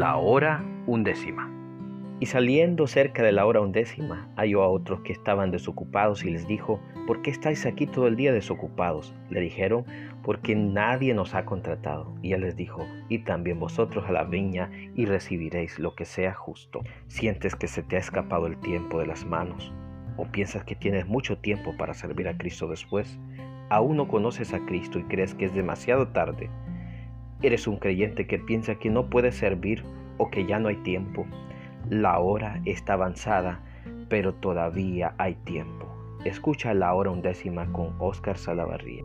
La hora undécima. Y saliendo cerca de la hora undécima, halló a otros que estaban desocupados y les dijo, ¿por qué estáis aquí todo el día desocupados? Le dijeron, porque nadie nos ha contratado. Y él les dijo, y también vosotros a la viña y recibiréis lo que sea justo. ¿Sientes que se te ha escapado el tiempo de las manos? ¿O piensas que tienes mucho tiempo para servir a Cristo después? ¿Aún no conoces a Cristo y crees que es demasiado tarde? ¿Eres un creyente que piensa que no puede servir o que ya no hay tiempo? La hora está avanzada, pero todavía hay tiempo. Escucha la hora undécima con Oscar Salavarría.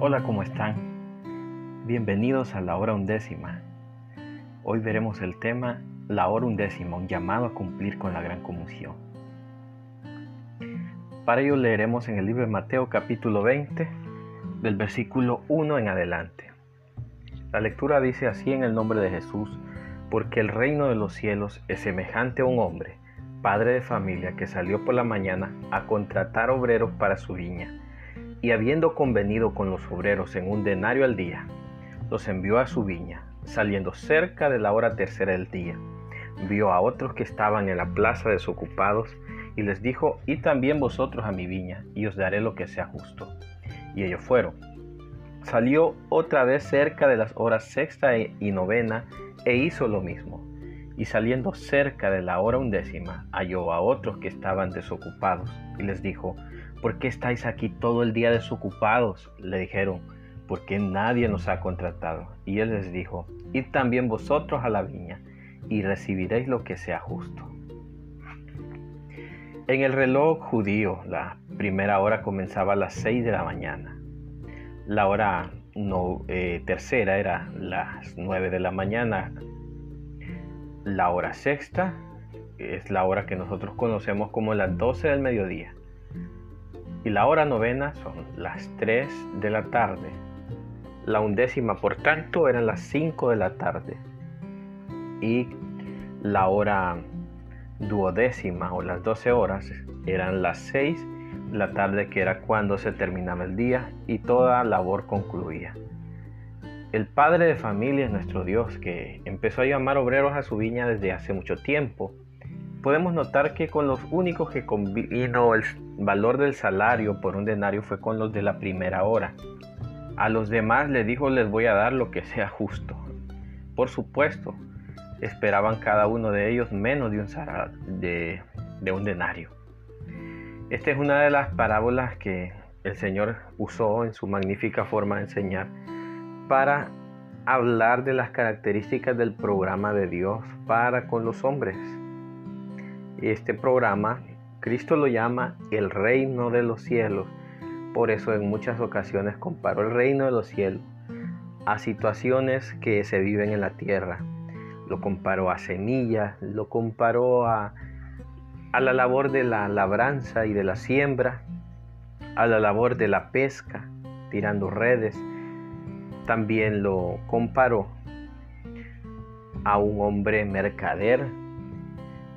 Hola, ¿cómo están? Bienvenidos a la hora undécima. Hoy veremos el tema La hora undécima, un llamado a cumplir con la gran comisión. Para ello leeremos en el libro de Mateo capítulo 20, del versículo 1 en adelante. La lectura dice así en el nombre de Jesús, porque el reino de los cielos es semejante a un hombre, padre de familia, que salió por la mañana a contratar obreros para su viña, y habiendo convenido con los obreros en un denario al día, los envió a su viña, saliendo cerca de la hora tercera del día. Vio a otros que estaban en la plaza desocupados, y les dijo, y también vosotros a mi viña, y os daré lo que sea justo. Y ellos fueron. Salió otra vez cerca de las horas sexta e, y novena, e hizo lo mismo. Y saliendo cerca de la hora undécima, halló a otros que estaban desocupados, y les dijo, ¿por qué estáis aquí todo el día desocupados? Le dijeron, porque nadie nos ha contratado. Y él les dijo, id también vosotros a la viña, y recibiréis lo que sea justo. En el reloj judío, la primera hora comenzaba a las 6 de la mañana. La hora no, eh, tercera era las 9 de la mañana. La hora sexta es la hora que nosotros conocemos como las 12 del mediodía. Y la hora novena son las 3 de la tarde. La undécima, por tanto, eran las 5 de la tarde. Y la hora duodécima o las 12 horas eran las 6 de la tarde que era cuando se terminaba el día y toda labor concluía. El padre de familia es nuestro Dios que empezó a llamar obreros a su viña desde hace mucho tiempo. Podemos notar que con los únicos que convino el valor del salario por un denario fue con los de la primera hora. A los demás le dijo les voy a dar lo que sea justo. Por supuesto, esperaban cada uno de ellos menos de un, de, de un denario. Esta es una de las parábolas que el Señor usó en su magnífica forma de enseñar para hablar de las características del programa de Dios para con los hombres. Este programa, Cristo lo llama el reino de los cielos. Por eso en muchas ocasiones comparó el reino de los cielos a situaciones que se viven en la tierra lo comparó a semillas, lo comparó a, a la labor de la labranza y de la siembra, a la labor de la pesca, tirando redes. También lo comparó a un hombre mercader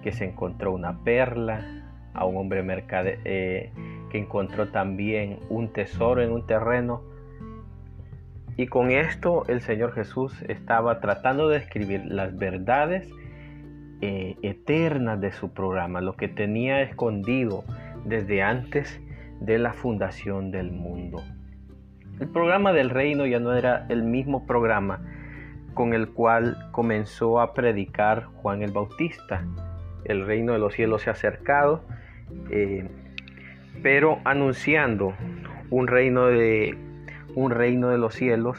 que se encontró una perla, a un hombre mercader eh, que encontró también un tesoro en un terreno y con esto el Señor Jesús estaba tratando de escribir las verdades eh, eternas de su programa, lo que tenía escondido desde antes de la fundación del mundo. El programa del reino ya no era el mismo programa con el cual comenzó a predicar Juan el Bautista. El reino de los cielos se ha acercado, eh, pero anunciando un reino de un reino de los cielos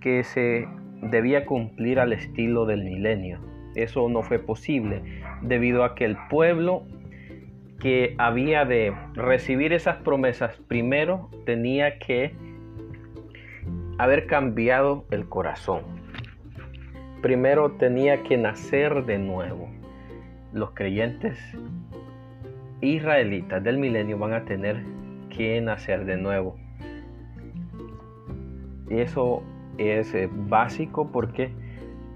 que se debía cumplir al estilo del milenio. Eso no fue posible debido a que el pueblo que había de recibir esas promesas primero tenía que haber cambiado el corazón. Primero tenía que nacer de nuevo. Los creyentes israelitas del milenio van a tener que nacer de nuevo. Eso es eh, básico porque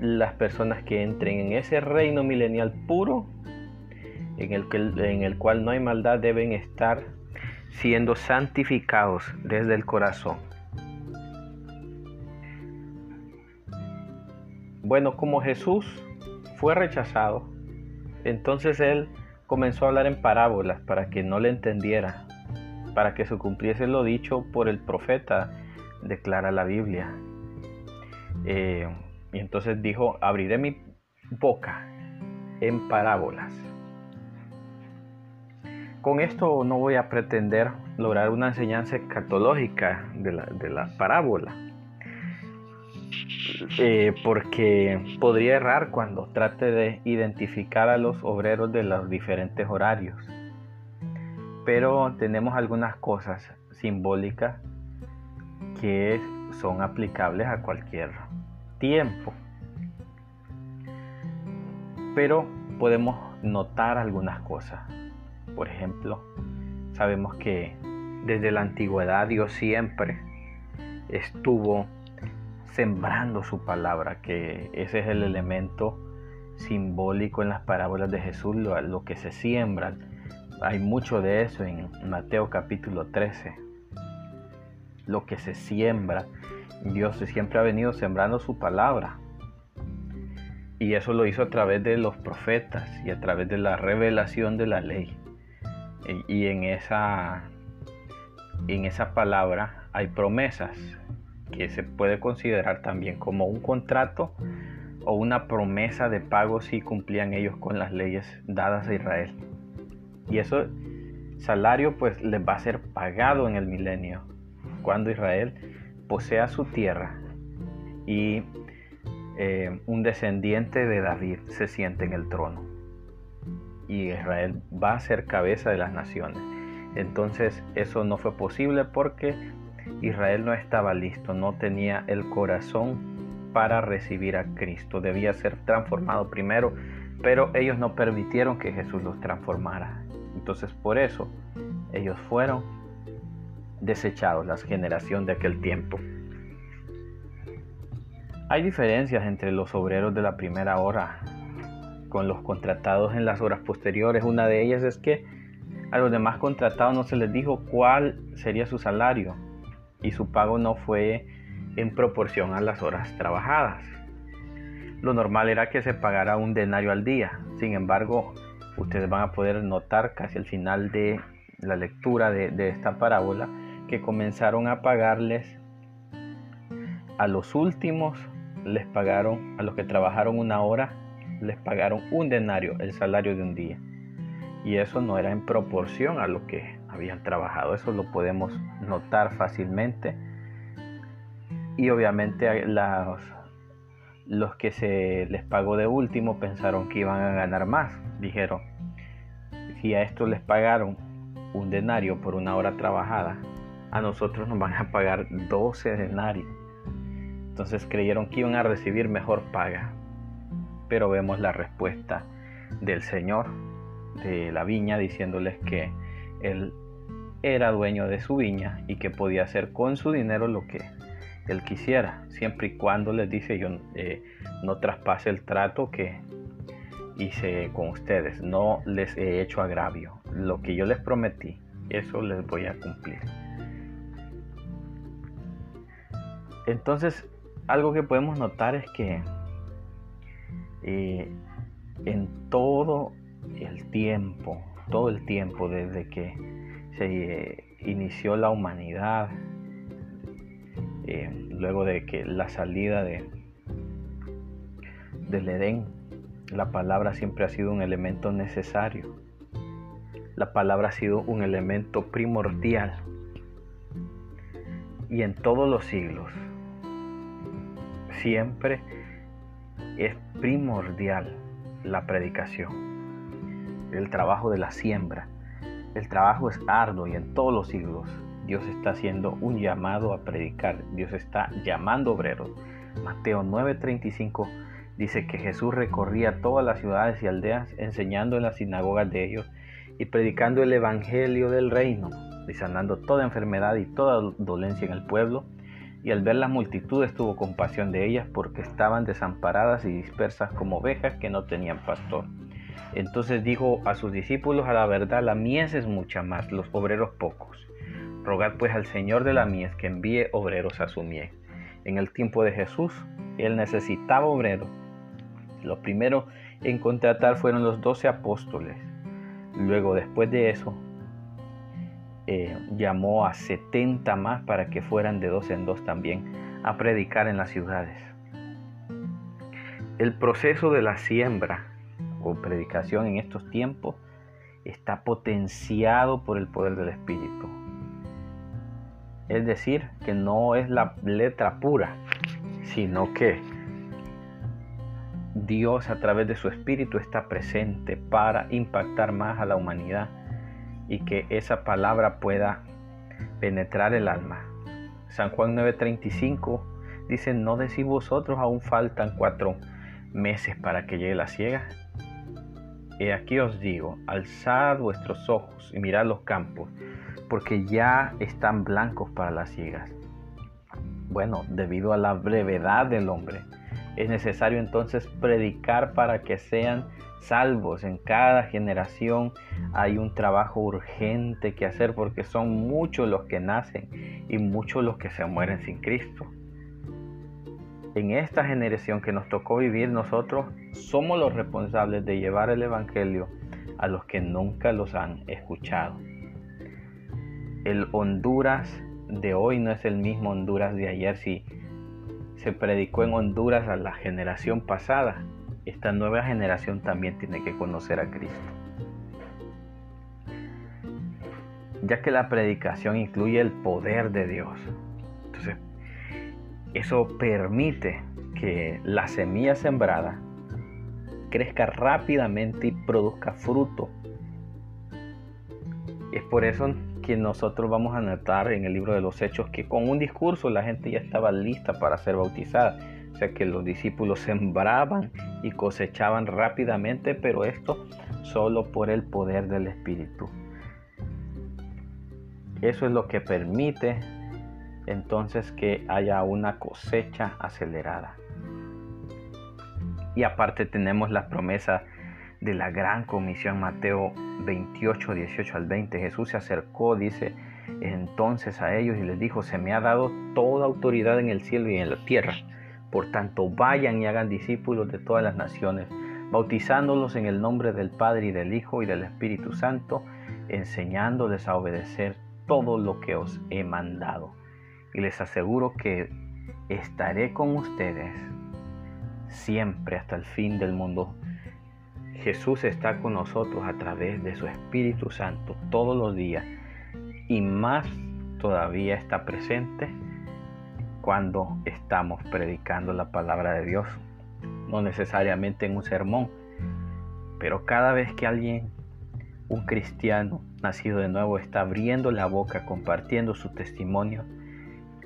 las personas que entren en ese reino milenial puro, en el, que, en el cual no hay maldad, deben estar siendo santificados desde el corazón. Bueno, como Jesús fue rechazado, entonces él comenzó a hablar en parábolas para que no le entendiera, para que se cumpliese lo dicho por el profeta, declara la Biblia. Eh, y entonces dijo, abriré mi boca en parábolas. Con esto no voy a pretender lograr una enseñanza escatológica de la, de la parábola, eh, porque podría errar cuando trate de identificar a los obreros de los diferentes horarios. Pero tenemos algunas cosas simbólicas que son aplicables a cualquier tiempo. Pero podemos notar algunas cosas. Por ejemplo, sabemos que desde la antigüedad Dios siempre estuvo sembrando su palabra, que ese es el elemento simbólico en las parábolas de Jesús, lo, que se siembra. Hay mucho de eso en Mateo capítulo 13. Lo que se siembra. Dios siempre ha venido sembrando su palabra. Y eso lo hizo a través de los profetas y a través de la revelación de la ley. Y, en, esa, en palabra hay promesas que se puede considerar también como un contrato o una promesa de pago si cumplían ellos con las leyes dadas a Israel. Y eso salario pues les va a ser pagado en el milenio, cuando Israel posea su tierra y eh, un descendiente de David se siente en el trono. Y Israel va a ser cabeza de las naciones. Entonces eso no fue posible porque Israel no estaba listo, no tenía el corazón para recibir a Cristo. Debía ser transformado primero, pero ellos no permitieron que Jesús los transformara. Entonces por eso ellos fueron desechados, la generación de aquel tiempo. Hay diferencias entre los obreros de la primera hora con los contratados en las horas posteriores. Una de ellas es que a los demás contratados no se les dijo cuál sería su salario y su pago no fue en proporción a las horas trabajadas. Lo normal era que se pagara un denario al día. Sin embargo, ustedes van a poder notar casi al final de la lectura de, esta parábola que comenzaron a pagarles a los últimos, les pagaron, a los que trabajaron una hora, les pagaron un denario, el salario de un día. Y eso no era en proporción a lo que habían trabajado. Eso lo podemos notar fácilmente. Y obviamente los, que se les pagó de último pensaron que iban a ganar más. Dijeron, si a estos les pagaron un denario por una hora trabajada, a nosotros nos van a pagar 12 denarios. Entonces creyeron que iban a recibir mejor paga. Pero vemos la respuesta del Señor de la viña diciéndoles que él era dueño de su viña y que podía hacer con su dinero lo que él quisiera, siempre y cuando les dice yo eh, no traspase el trato que hice con ustedes, no les he hecho agravio, lo que yo les prometí, eso les voy a cumplir. Entonces, algo que podemos notar es que eh, en todo el tiempo, todo el tiempo desde que se eh, inició la humanidad, eh, luego de que la salida de, del Edén, la palabra siempre ha sido un elemento necesario. La palabra ha sido un elemento primordial. Y en todos los siglos, siempre es primordial la predicación, el trabajo de la siembra el trabajo es arduo y en todos los siglos Dios está haciendo un llamado a predicar. Dios está llamando obreros. Mateo 9:35 dice que Jesús recorría todas las ciudades y aldeas enseñando en las sinagogas de ellos y predicando el evangelio del reino y sanando toda enfermedad y toda dolencia en el pueblo. Y al ver las multitudes tuvo compasión de ellas porque estaban desamparadas y dispersas como ovejas que no tenían pastor. Entonces dijo a sus discípulos, a la verdad, la mies es mucha más, los obreros pocos. Rogad pues al Señor de la mies que envíe obreros a su mies. En el tiempo de Jesús, él necesitaba obreros. Los primeros en contratar fueron los doce apóstoles. Luego, después de eso, eh, llamó a 70 más para que fueran de dos en dos también a predicar en las ciudades. El proceso de la siembra o predicación en estos tiempos está potenciado por el poder del Espíritu. Es decir, que no es la letra pura, sino que Dios a través de su Espíritu está presente para impactar más a la humanidad y que esa palabra pueda penetrar el alma. San Juan 9:35 dice, no decís vosotros aún faltan cuatro meses para que llegue la ciega. Y aquí os digo, alzad vuestros ojos y mirad los campos, porque ya están blancos para las ciegas. Bueno, debido a la brevedad del hombre, es necesario entonces predicar para que sean salvos. En cada generación hay un trabajo urgente que hacer porque son muchos los que nacen y muchos los que se mueren sin Cristo. En esta generación que nos tocó vivir nosotros somos los responsables de llevar el Evangelio a los que nunca los han escuchado. El Honduras de hoy no es el mismo Honduras de ayer si se predicó en Honduras a la generación pasada esta nueva generación también tiene que conocer a Cristo. Ya que la predicación incluye el poder de Dios. Entonces, eso permite que la semilla sembrada crezca rápidamente y produzca fruto. Es por eso que nosotros vamos a notar en el libro de los Hechos que con un discurso la gente ya estaba lista para ser bautizada sea que los discípulos sembraban y cosechaban rápidamente, pero esto solo por el poder del Espíritu. Eso es lo que permite entonces que haya una cosecha acelerada. Y aparte tenemos la promesa de la gran comisión, Mateo 28, 18 al 20. Jesús se acercó, dice entonces a ellos y les dijo, se me ha dado toda autoridad en el cielo y en la tierra. Por tanto, vayan y hagan discípulos de todas las naciones, bautizándolos en el nombre del Padre y del Hijo y del Espíritu Santo, enseñándoles a obedecer todo lo que os he mandado. Y les aseguro que estaré con ustedes siempre hasta el fin del mundo. Jesús está con nosotros a través de su Espíritu Santo todos los días y más todavía está presente cuando estamos predicando la palabra de Dios. No necesariamente en un sermón, pero cada vez que alguien, un cristiano nacido de nuevo, está abriendo la boca, compartiendo su testimonio,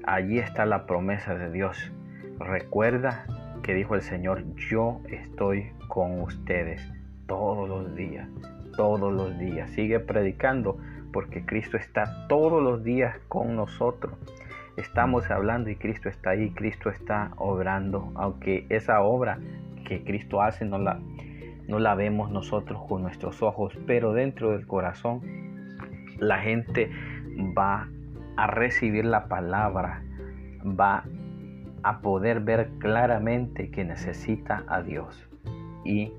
allí está la promesa de Dios. Recuerda que dijo el Señor, yo estoy con ustedes todos los días, todos los días. Sigue predicando porque Cristo está todos los días con nosotros estamos hablando y Cristo está ahí, Cristo está obrando, aunque esa obra que Cristo hace no la, no la vemos nosotros con nuestros ojos, pero dentro del corazón la gente va a recibir la palabra, va a poder ver claramente que necesita a Dios y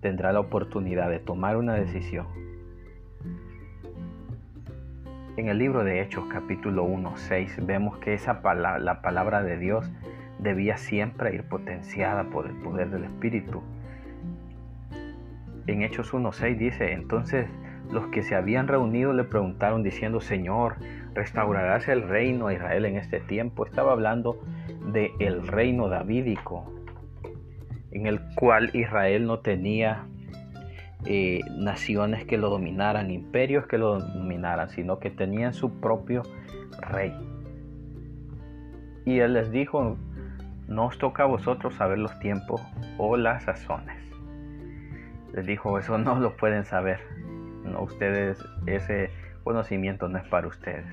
tendrá la oportunidad de tomar una decisión en el libro de Hechos capítulo 1, 6 vemos que esa palabra, la palabra de Dios debía siempre ir potenciada por el poder del Espíritu. En Hechos 1, 6 dice, entonces los que se habían reunido le preguntaron diciendo, Señor, ¿restaurarás el reino a Israel en este tiempo? Estaba hablando de el reino davídico, en el cual Israel no tenía eh, naciones que lo dominaran, imperios que lo dominaran, sino que tenían su propio rey. Y él les dijo, no os toca a vosotros saber los tiempos o las sazones. Les dijo, eso no lo pueden saber. No, ustedes, ese conocimiento no es para ustedes.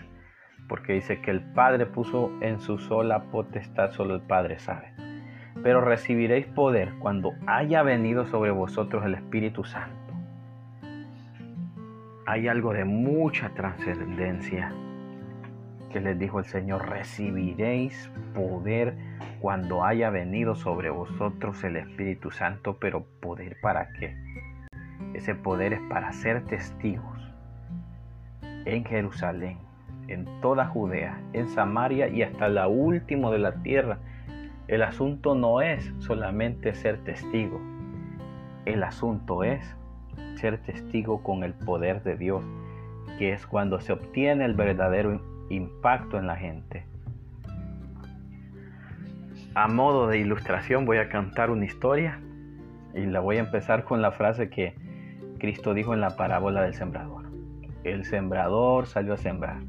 Porque dice que el Padre puso en su sola potestad, solo el Padre sabe. Pero recibiréis poder cuando haya venido sobre vosotros el Espíritu Santo hay algo de mucha trascendencia que les dijo el Señor, recibiréis poder cuando haya venido sobre vosotros el Espíritu Santo, pero poder para qué? Ese poder es para ser testigos en Jerusalén, en toda Judea, en Samaria y hasta la última de la tierra. El asunto no es solamente ser testigo, el asunto es ser testigo con el poder de Dios, que es cuando se obtiene el verdadero impacto en la gente. A modo de ilustración voy a cantar una historia y la voy a empezar con la frase que Cristo dijo en la parábola del sembrador. El sembrador salió a sembrar.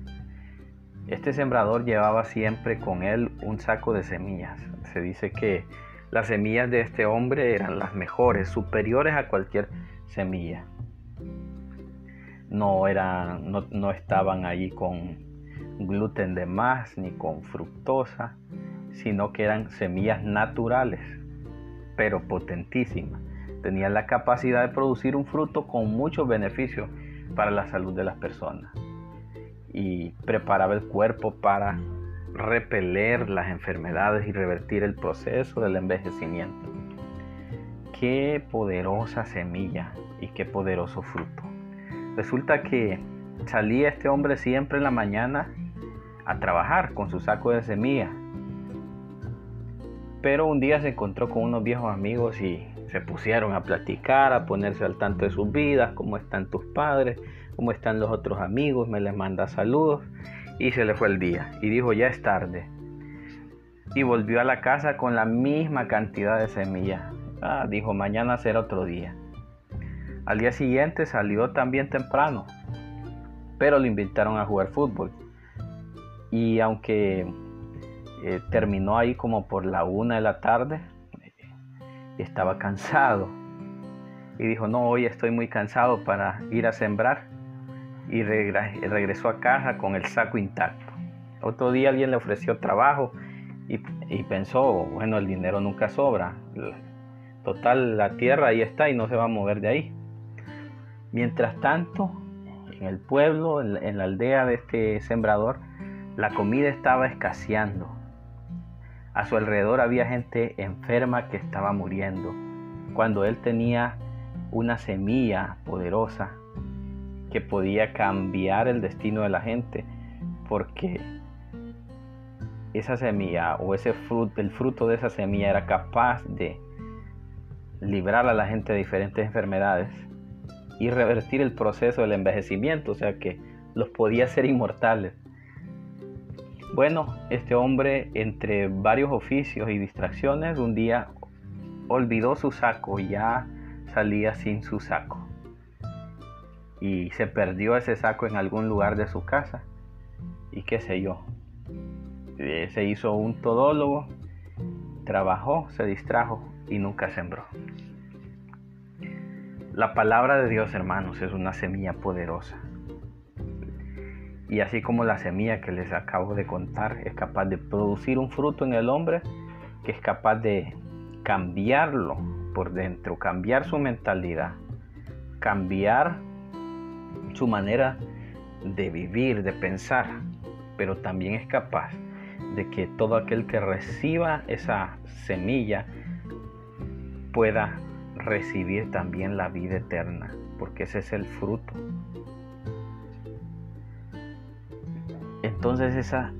Este sembrador llevaba siempre con él un saco de semillas. Se dice que las semillas de este hombre eran las mejores, superiores a cualquier semilla. No, eran, no, no estaban allí con gluten de más ni con fructosa, sino que eran semillas naturales, pero potentísimas. Tenían la capacidad de producir un fruto con muchos beneficios para la salud de las personas y preparaba el cuerpo para repeler las enfermedades y revertir el proceso del envejecimiento. Qué poderosa semilla y qué poderoso fruto. Resulta que salía este hombre siempre en la mañana a trabajar con su saco de semilla. Pero un día se encontró con unos viejos amigos y se pusieron a platicar, a ponerse al tanto de sus vidas, cómo están tus padres, cómo están los otros amigos, me les manda saludos y se le fue el día y dijo ya es tarde. Y volvió a la casa con la misma cantidad de semillas. Ah, dijo mañana será otro día. Al día siguiente salió también temprano, pero lo invitaron a jugar fútbol. Y aunque eh, terminó ahí como por la una de la tarde, estaba cansado. Y dijo, no, hoy estoy muy cansado para ir a sembrar. Y regresó a casa con el saco intacto. Otro día alguien le ofreció trabajo y, pensó, bueno, el dinero nunca sobra. Total, la tierra ahí está y no se va a mover de ahí. Mientras tanto, en el pueblo, en la aldea de este sembrador, la comida estaba escaseando. A su alrededor había gente enferma que estaba muriendo, cuando él tenía una semilla poderosa que podía cambiar el destino de la gente, porque esa semilla o ese fruto, el fruto de esa semilla era capaz de librar a la gente de diferentes enfermedades y revertir el proceso del envejecimiento, o sea que los podía hacer inmortales. Bueno, este hombre entre varios oficios y distracciones un día olvidó su saco y ya salía sin su saco. Y se perdió ese saco en algún lugar de su casa. Y qué sé yo. Eh, se hizo un todólogo, trabajó, se distrajo y nunca sembró. La palabra de Dios, hermanos, es una semilla poderosa. Y así como la semilla que les acabo de contar es capaz de producir un fruto en el hombre, que es capaz de cambiarlo por dentro, cambiar su mentalidad, cambiar su manera de vivir, de pensar, pero también es capaz de que todo aquel que reciba esa semilla pueda recibir también la vida eterna, porque ese es el fruto Entonces esa,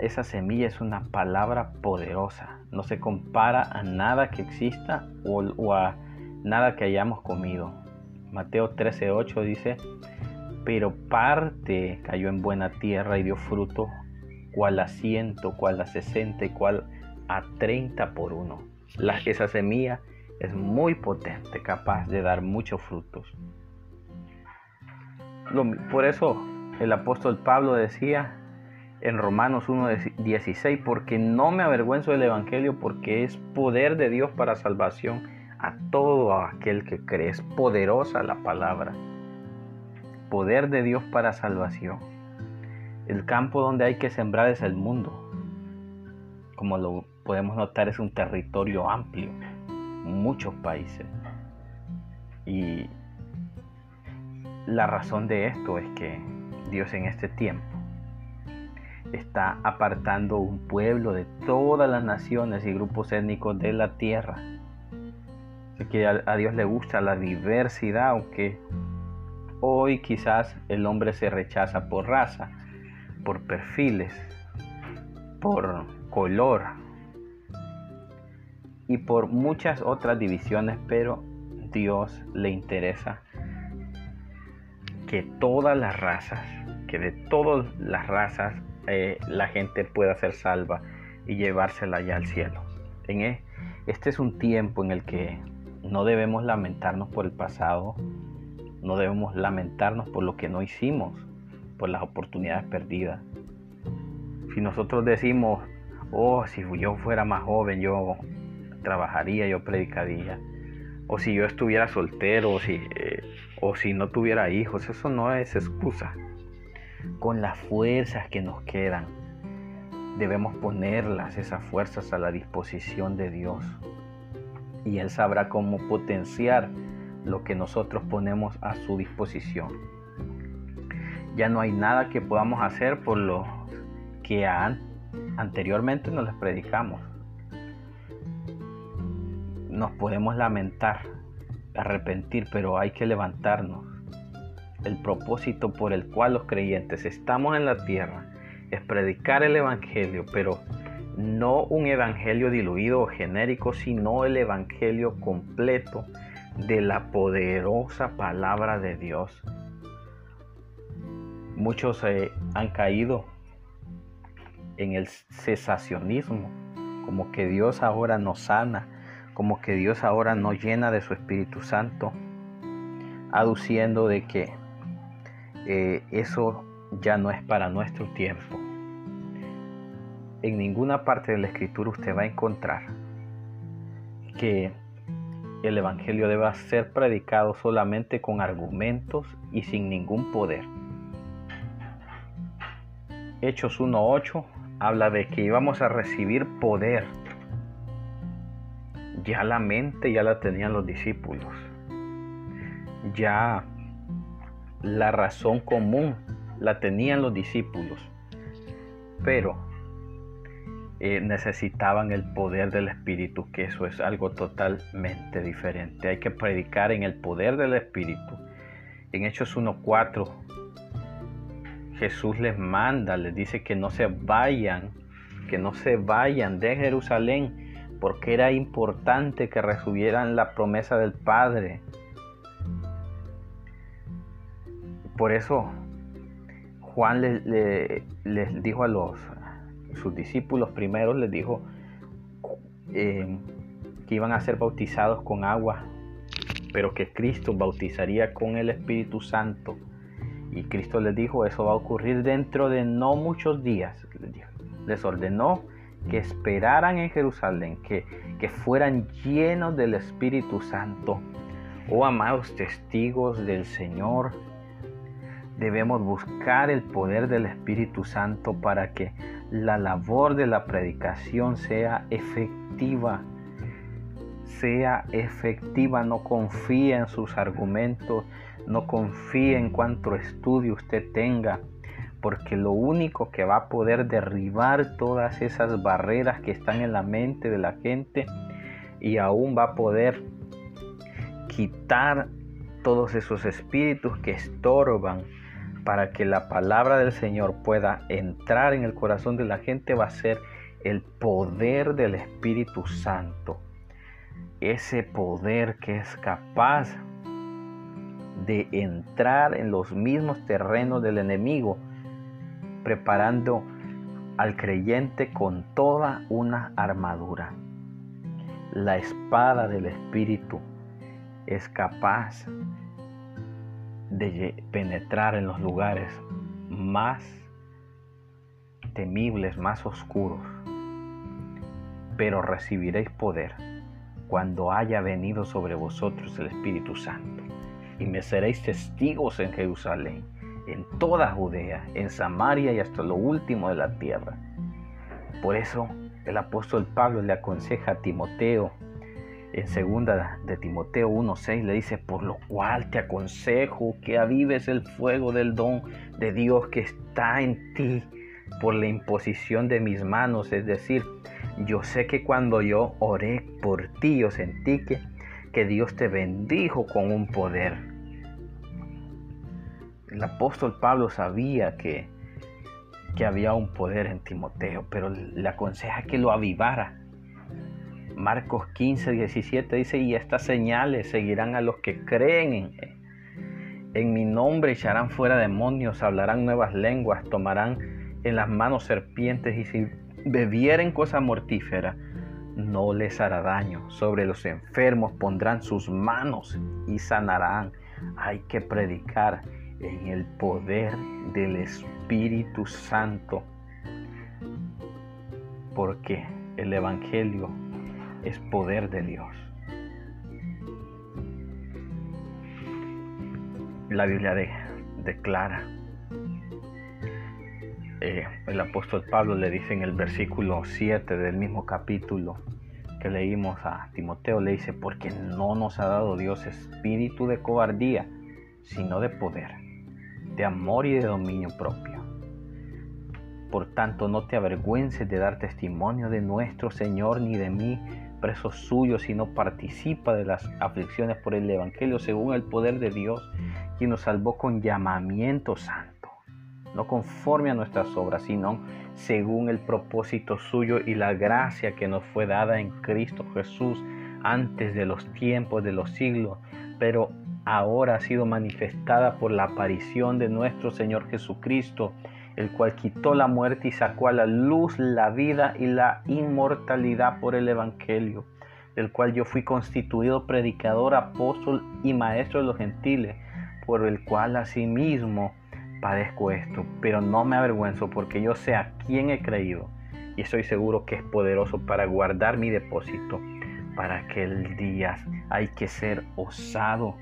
esa semilla es una palabra poderosa. No se compara a nada que exista o, a nada que hayamos comido. Mateo 13:8 dice, pero parte cayó en buena tierra y dio fruto, cual a ciento, cual a sesenta y cual a treinta por uno. La, esa semilla es muy potente, capaz de dar muchos frutos. por eso el apóstol Pablo decía, en Romanos 1.16, porque no me avergüenzo del Evangelio, porque es poder de Dios para salvación a todo aquel que cree. Es poderosa la palabra. Poder de Dios para salvación. El campo donde hay que sembrar es el mundo. Como lo podemos notar, es un territorio amplio, muchos países. Y la razón de esto es que Dios en este tiempo está apartando un pueblo de todas las naciones y grupos étnicos de la tierra. que a, Dios le gusta la diversidad, aunque hoy quizás el hombre se rechaza por raza, por perfiles, por color y por muchas otras divisiones, pero Dios le interesa que todas las razas, que de todas las razas eh, la gente pueda ser salva y llevársela ya al cielo. En e, este es un tiempo en el que no debemos lamentarnos por el pasado, no debemos lamentarnos por lo que no hicimos, por las oportunidades perdidas. Si nosotros decimos, oh, si yo fuera más joven, yo trabajaría, yo predicaría, o si yo estuviera soltero, o si, eh, o si no tuviera hijos, eso no es excusa. Con las fuerzas que nos quedan, debemos ponerlas, esas fuerzas, a la disposición de Dios. Y Él sabrá cómo potenciar lo que nosotros ponemos a su disposición. Ya no hay nada que podamos hacer por lo que anteriormente nos les predicamos nos podemos lamentar, arrepentir, pero hay que levantarnos. El propósito por el cual los creyentes estamos en la tierra es predicar el Evangelio, pero no un Evangelio diluido o genérico, sino el Evangelio completo de la poderosa palabra de Dios. Muchos eh, han caído en el cesacionismo, como que Dios ahora nos sana, como que Dios ahora nos llena de su Espíritu Santo, aduciendo de que eh, eso ya no es para nuestro tiempo. En ninguna parte de la Escritura usted va a encontrar que el Evangelio deba ser predicado solamente con argumentos y sin ningún poder. Hechos 1.8 habla de que íbamos a recibir poder ya la mente ya la tenían los discípulos. Ya la razón común la tenían los discípulos. Pero eh, necesitaban el poder del Espíritu, que eso es algo totalmente diferente. Hay que predicar en el poder del Espíritu. En Hechos 1.4 Jesús les manda, les dice que no se vayan, que no se vayan de Jerusalén porque era importante que recibieran la promesa del Padre. Por eso Juan les, dijo a los sus discípulos primeros, les dijo eh, que iban a ser bautizados con agua, pero que Cristo bautizaría con el Espíritu Santo. Y Cristo les dijo, eso va a ocurrir dentro de no muchos días. Les, les ordenó que esperaran en Jerusalén, que, que fueran llenos del Espíritu Santo. Oh amados testigos del Señor, debemos buscar el poder del Espíritu Santo para que la labor de la predicación sea efectiva. Sea efectiva, no confíe en sus argumentos, no confíe en cuánto estudio usted tenga porque lo único que va a poder derribar todas esas barreras que están en la mente de la gente y aún va a poder quitar todos esos espíritus que estorban para que la palabra del Señor pueda entrar en el corazón de la gente va a ser el poder del Espíritu Santo. Ese poder que es capaz de entrar en los mismos terrenos del enemigo preparando al creyente con toda una armadura. La espada del Espíritu es capaz de penetrar en los lugares más temibles, más oscuros. Pero recibiréis poder cuando haya venido sobre vosotros el Espíritu Santo. Y me seréis testigos en Jerusalén en toda Judea, en Samaria y hasta lo último de la tierra. Por eso el apóstol Pablo le aconseja a Timoteo en segunda de Timoteo 1:6 le dice, por lo cual te aconsejo que avives el fuego del don de Dios que está en ti por la imposición de mis manos. Es decir, yo sé que cuando yo oré por ti, yo sentí que, que Dios te bendijo con un poder. El apóstol Pablo sabía que, que había un poder en Timoteo, pero le aconseja que lo avivara Marcos 15, 17 dice, y estas señales seguirán a los que creen en, mi nombre, echarán fuera demonios, hablarán nuevas lenguas, tomarán en las manos serpientes y si bebieren cosa mortífera, no les hará daño. Sobre los enfermos pondrán sus manos y sanarán. Hay que predicar en el poder del Espíritu Santo. Porque el Evangelio es poder de Dios. La Biblia declara, eh, el apóstol Pablo le dice en el versículo 7 del mismo capítulo que leímos a Timoteo, le dice, porque no nos ha dado Dios espíritu de cobardía, sino de poder, de amor y de dominio propio. Por tanto, no te avergüences de dar testimonio de nuestro Señor ni de mí, preso suyo, sino participa de las aflicciones por el Evangelio según el poder de Dios, quien nos salvó con llamamiento santo, no conforme a nuestras obras, sino según el propósito suyo y la gracia que nos fue dada en Cristo Jesús antes de los tiempos de los siglos, pero ahora ha sido manifestada por la aparición de nuestro Señor Jesucristo, el cual quitó la muerte y sacó a la luz la vida y la inmortalidad por el Evangelio, del cual yo fui constituido predicador, apóstol y maestro de los gentiles, por el cual asimismo padezco esto, pero no me avergüenzo porque yo sé a quién he creído y estoy seguro que es poderoso para guardar mi depósito para aquel día. Hay que ser osado,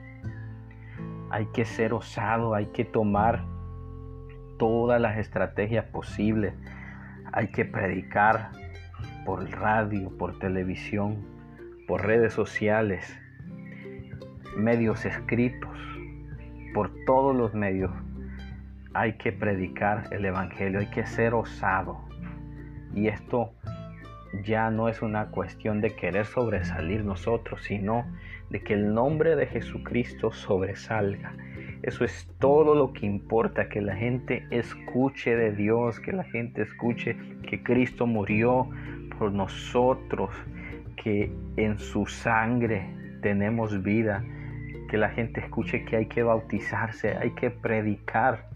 hay que ser osado, hay que tomar todas las estrategias posibles. Hay que predicar por radio, por televisión, por redes sociales, medios escritos, por todos los medios. Hay que predicar el Evangelio, hay que ser osado. Y esto ya no es una cuestión de querer sobresalir nosotros, sino de que el nombre de Jesucristo sobresalga eso es todo lo que importa, que la gente escuche de Dios, que la gente escuche que Cristo murió por nosotros, que en su sangre tenemos vida, que la gente escuche que hay que bautizarse, hay que predicar,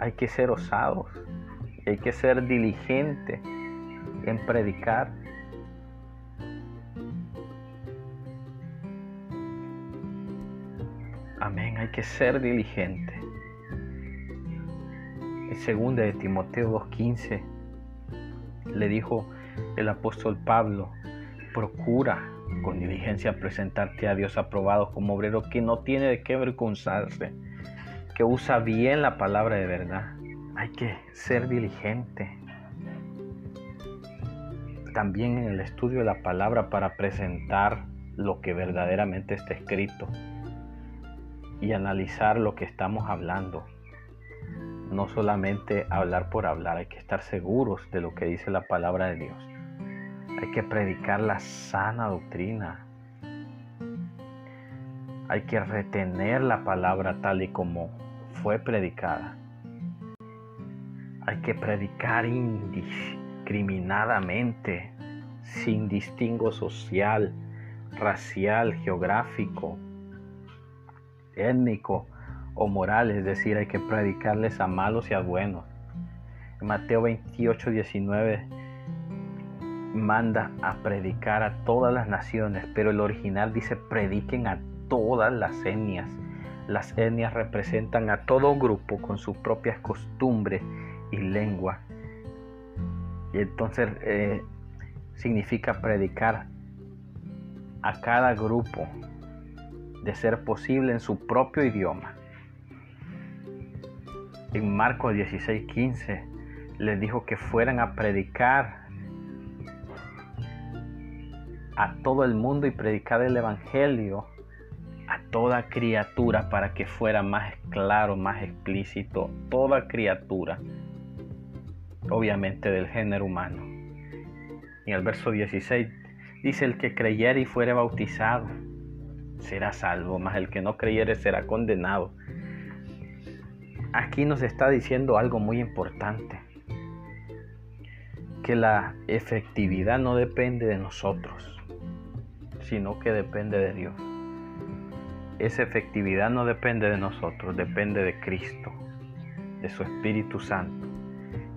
hay que ser osados, hay que ser diligente en predicar. Amén, hay que ser diligente. En segunda de Timoteo 2.15 le dijo el apóstol Pablo, procura con diligencia presentarte a Dios aprobado como obrero que no tiene de qué avergonzarse, que usa bien la palabra de verdad. Hay que ser diligente. También en el estudio de la palabra para presentar lo que verdaderamente está escrito y analizar lo que estamos hablando. No solamente hablar por hablar, hay que estar seguros de lo que dice la palabra de Dios. Hay que predicar la sana doctrina. Hay que retener la palabra tal y como fue predicada. Hay que predicar indiscriminadamente, sin distingo social, racial, geográfico, étnico o moral, es decir, hay que predicarles a malos y a buenos. Mateo 28, 19 manda a predicar a todas las naciones, pero el original dice prediquen a todas las etnias. Las etnias representan a todo grupo con sus propias costumbres y lengua. Y entonces eh, significa predicar a cada grupo de ser posible en su propio idioma. En Marcos 16:15 les dijo que fueran a predicar a todo el mundo y predicar el Evangelio a toda criatura para que fuera más claro, más explícito, toda criatura, obviamente del género humano. Y el verso 16 dice, el que creyere y fuere bautizado será salvo, mas el que no creyere será condenado. Aquí nos está diciendo algo muy importante, que la efectividad no depende de nosotros, sino que depende de Dios esa efectividad no depende de nosotros, depende de Cristo, de su Espíritu Santo.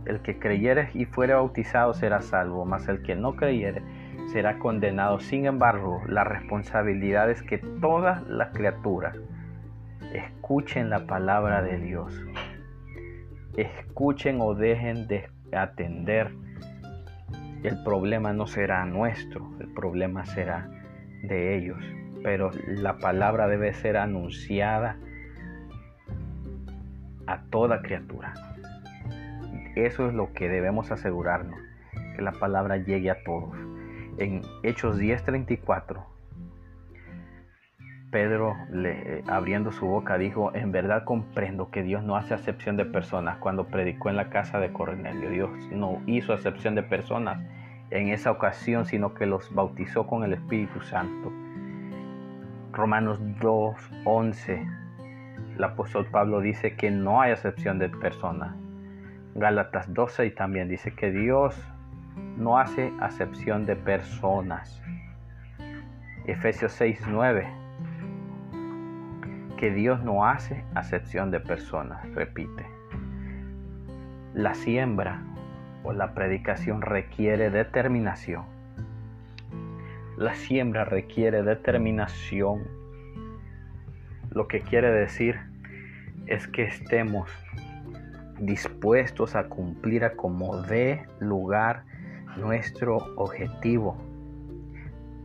El que creyere y fuere bautizado será salvo, mas el que no creyere será condenado. Sin embargo, la responsabilidad es que todas las criaturas escuchen la palabra de Dios. Escuchen o dejen de atender. El problema no será nuestro, el problema será de ellos pero la palabra debe ser anunciada a toda criatura. Eso es lo que debemos asegurarnos, que la palabra llegue a todos. En Hechos 10:34, Pedro, abriendo su boca, dijo, en verdad comprendo que Dios no hace acepción de personas cuando predicó en la casa de Cornelio. Dios no hizo acepción de personas en esa ocasión, sino que los bautizó con el Espíritu Santo Romanos 2, 11, el apóstol Pablo dice que no hay excepción de personas. Gálatas 12 y también dice que Dios no hace acepción de personas. Efesios 6, 9, que Dios no hace acepción de personas, repite. La siembra o la predicación requiere determinación la siembra requiere determinación. Lo que quiere decir es que estemos dispuestos a cumplir a como dé lugar nuestro objetivo,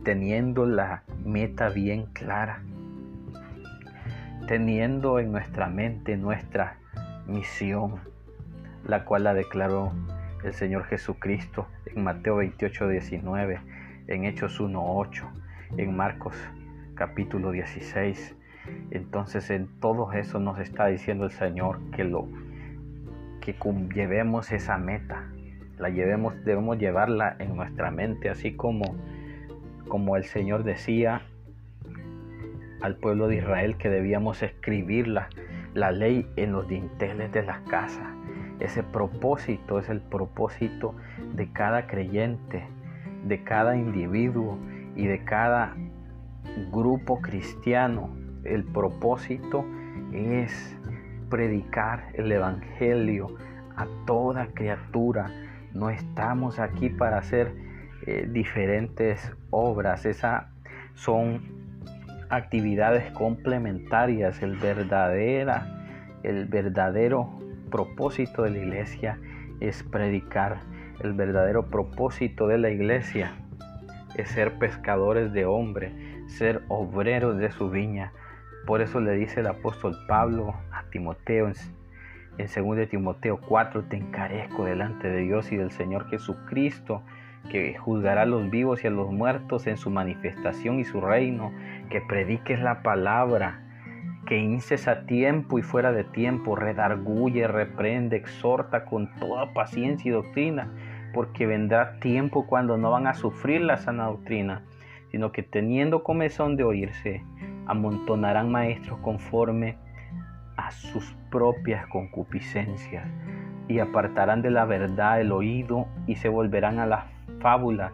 teniendo la meta bien clara, teniendo en nuestra mente nuestra misión, la cual la declaró el Señor Jesucristo en Mateo 28, 19 en Hechos 1.8, en Marcos capítulo 16. Entonces en todo eso nos está diciendo el Señor que lo que llevemos esa meta, la llevemos, debemos llevarla en nuestra mente, así como como el Señor decía al pueblo de Israel que debíamos escribir la, la ley en los dinteles de las casas. Ese propósito es el propósito de cada creyente de cada individuo y de cada grupo cristiano. El propósito es predicar el Evangelio a toda criatura. No estamos aquí para hacer eh, diferentes obras. Esas son actividades complementarias. El, verdadera, el verdadero propósito de la iglesia es predicar el verdadero propósito de la iglesia es ser pescadores de hombre, ser obreros de su viña. Por eso le dice el apóstol Pablo a Timoteo en, en 2 Timoteo 4, te encarezco delante de Dios y del Señor Jesucristo, que juzgará a los vivos y a los muertos en su manifestación y su reino, que prediques la palabra, que inces a tiempo y fuera de tiempo, redarguye, reprende, exhorta con toda paciencia y doctrina, porque vendrá tiempo cuando no van a sufrir la sana doctrina, sino que teniendo comezón de oírse, amontonarán maestros conforme a sus propias concupiscencias y apartarán de la verdad el oído y se volverán a la fábula.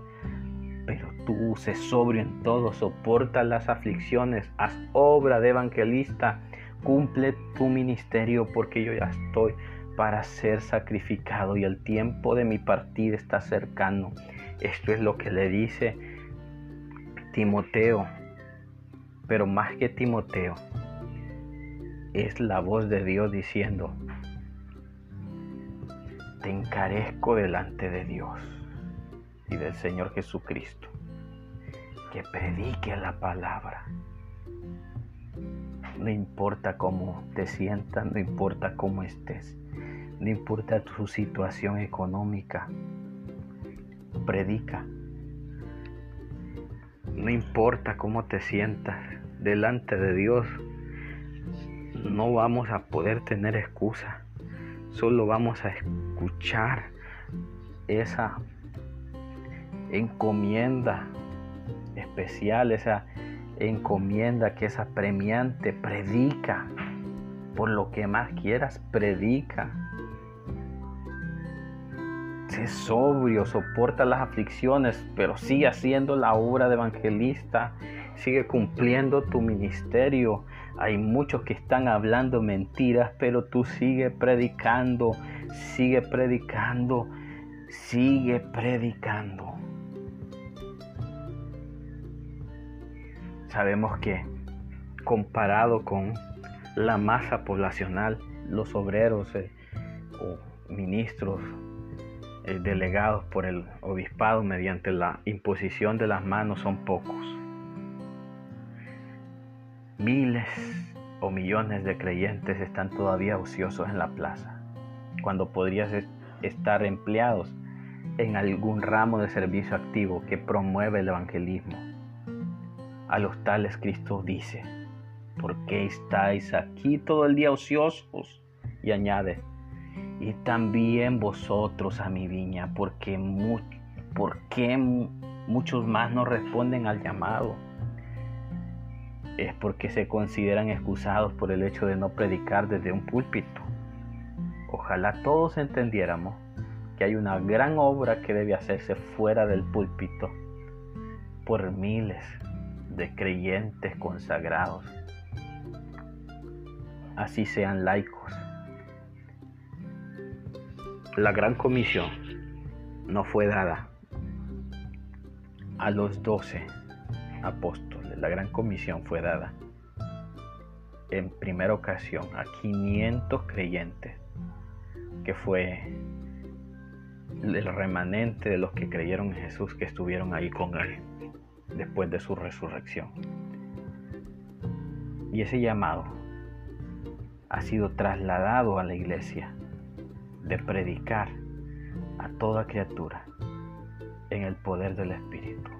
Pero tú, sé sobrio en todo, soporta las aflicciones, haz obra de evangelista, cumple tu ministerio porque yo ya estoy para ser sacrificado y el tiempo de mi partida está cercano. Esto es lo que le dice Timoteo, pero más que Timoteo, es la voz de Dios diciendo, te encarezco delante de Dios y del Señor Jesucristo, que predique la palabra. No importa cómo te sientas, no importa cómo estés. No importa tu situación económica, predica. No importa cómo te sientas delante de Dios, no vamos a poder tener excusa. Solo vamos a escuchar esa encomienda especial, esa encomienda que esa premiante predica. Por lo que más quieras, predica. Sé sobrio, soporta las aflicciones, pero sigue haciendo la obra de evangelista, sigue cumpliendo tu ministerio. Hay muchos que están hablando mentiras, pero tú sigue predicando, sigue predicando, sigue predicando. Sabemos que comparado con la masa poblacional, los obreros eh, o ministros eh, delegados por el obispado mediante la imposición de las manos son pocos. Miles o millones de creyentes están todavía ociosos en la plaza, cuando podrías estar empleados en algún ramo de servicio activo que promueve el evangelismo. A los tales Cristo dice, ¿por qué estáis aquí todo el día ociosos? Y añade, y también vosotros a mi viña, porque, muchos más no responden al llamado. Es porque se consideran excusados por el hecho de no predicar desde un púlpito. Ojalá todos entendiéramos que hay una gran obra que debe hacerse fuera del púlpito por miles de creyentes consagrados. Así sean laicos la gran comisión no fue dada a los doce apóstoles. La gran comisión fue dada en primera ocasión a 500 creyentes, que fue el remanente de los que creyeron en Jesús que estuvieron ahí con él después de su resurrección. Y ese llamado ha sido trasladado a la iglesia de predicar a toda criatura en el poder del Espíritu.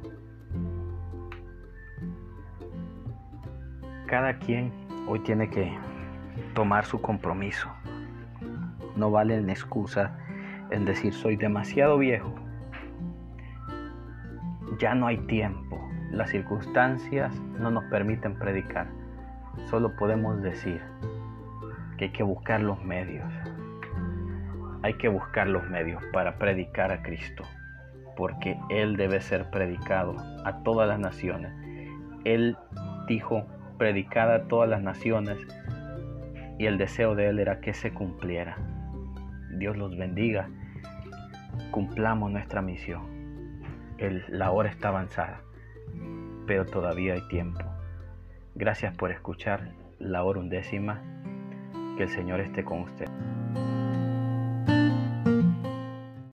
Cada quien hoy tiene que tomar su compromiso. No vale la excusa en decir soy demasiado viejo. Ya no hay tiempo. Las circunstancias no nos permiten predicar. Solo podemos decir que hay que buscar los medios hay que buscar los medios para predicar a Cristo, porque Él debe ser predicado a todas las naciones. Él dijo, predicada a todas las naciones, y el deseo de Él era que se cumpliera. Dios los bendiga, cumplamos nuestra misión. la hora está avanzada, pero todavía hay tiempo. Gracias por escuchar la hora undécima. Que el Señor esté con usted.